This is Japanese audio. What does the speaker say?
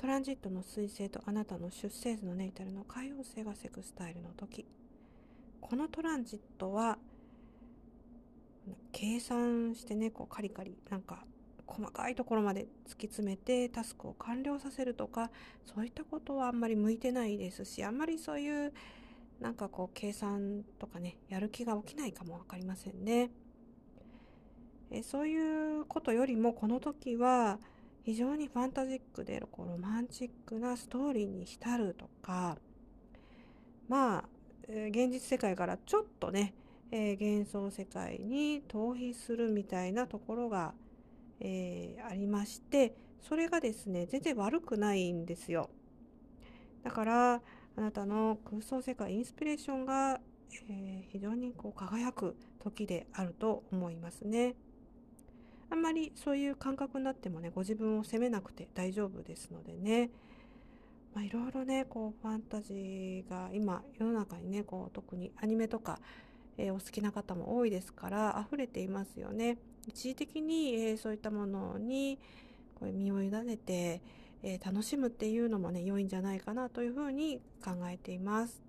トランジットの彗星とあなたの出生図のネイタルの海王星がセクスタイルの時このトランジットは計算してねこうカリカリなんか細かいところまで突き詰めてタスクを完了させるとかそういったことはあんまり向いてないですしあんまりそういうなんかこう計算とかねやる気が起きないかも分かりませんね。えそういうことよりもこの時は非常にファンタジックでこうロマンチックなストーリーに浸るとかまあ、現実世界からちょっとね、えー、幻想世界に逃避するみたいなところがえー、ありましてそれがですね全然悪くないんですよ。だからあなたの空想世界インスピレーションが、えー、非常にこう輝く時であると思いますね。あんまりそういう感覚になってもねご自分を責めなくて大丈夫ですのでねまあ、いろいろねこうファンタジーが今世の中にねこう特にアニメとか、えー、お好きな方も多いですから溢れていますよね。一時的に、えー、そういったものにこれ身を委ねて、えー、楽しむっていうのもね良いんじゃないかなというふうに考えています。